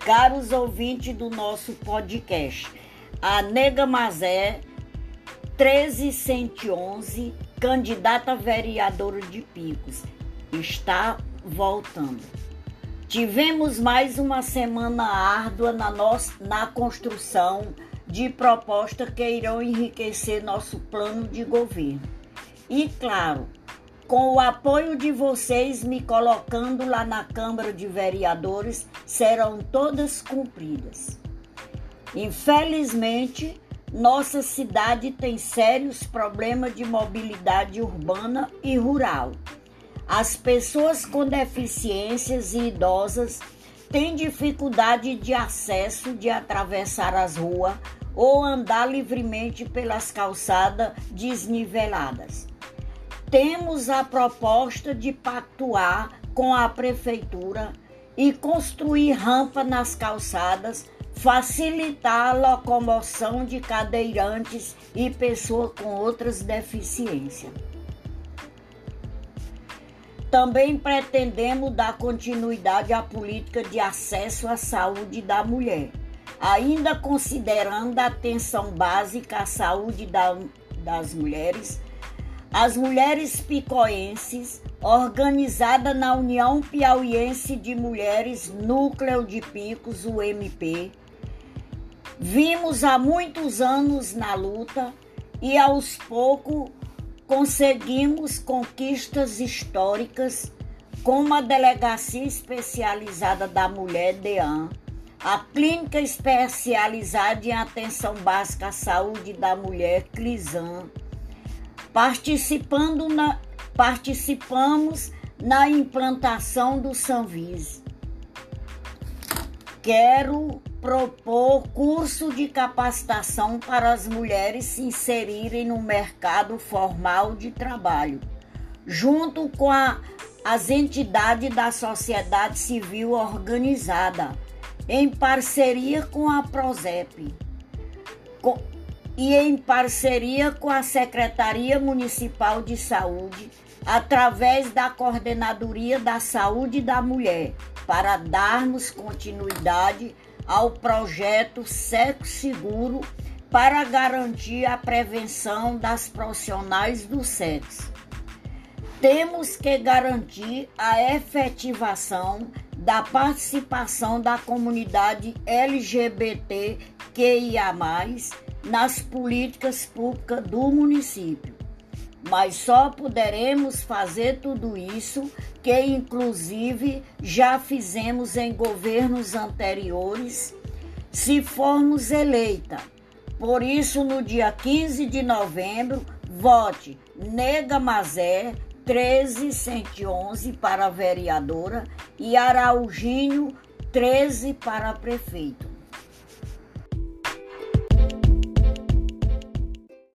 caros ouvintes do nosso podcast. A Nega Mazé 13111, candidata vereadora de Picos, está voltando. Tivemos mais uma semana árdua na, nossa, na construção de propostas que irão enriquecer nosso plano de governo. E claro, com o apoio de vocês me colocando lá na Câmara de Vereadores, serão todas cumpridas. Infelizmente, nossa cidade tem sérios problemas de mobilidade urbana e rural. As pessoas com deficiências e idosas têm dificuldade de acesso de atravessar as ruas ou andar livremente pelas calçadas desniveladas. Temos a proposta de pactuar com a prefeitura e construir rampa nas calçadas, facilitar a locomoção de cadeirantes e pessoas com outras deficiências. Também pretendemos dar continuidade à política de acesso à saúde da mulher, ainda considerando a atenção básica à saúde da, das mulheres as mulheres picoenses, organizada na União Piauiense de Mulheres Núcleo de Picos, UMP, vimos há muitos anos na luta e aos poucos conseguimos conquistas históricas como a Delegacia Especializada da Mulher, DEAN, a Clínica Especializada em Atenção Básica à Saúde da Mulher, CLISAN, participando na, participamos na implantação do Sanvis. Quero propor curso de capacitação para as mulheres se inserirem no mercado formal de trabalho, junto com a, as entidades da sociedade civil organizada, em parceria com a PROSEP. Com, e em parceria com a Secretaria Municipal de Saúde, através da Coordenadoria da Saúde da Mulher, para darmos continuidade ao projeto Sexo Seguro para garantir a prevenção das profissionais do sexo. Temos que garantir a efetivação da participação da comunidade LGBTQIA+, nas políticas públicas do município. Mas só poderemos fazer tudo isso que, inclusive, já fizemos em governos anteriores, se formos eleita. Por isso, no dia 15 de novembro, vote Nega Mazé 13111 para vereadora e Araujinho 13 para prefeito.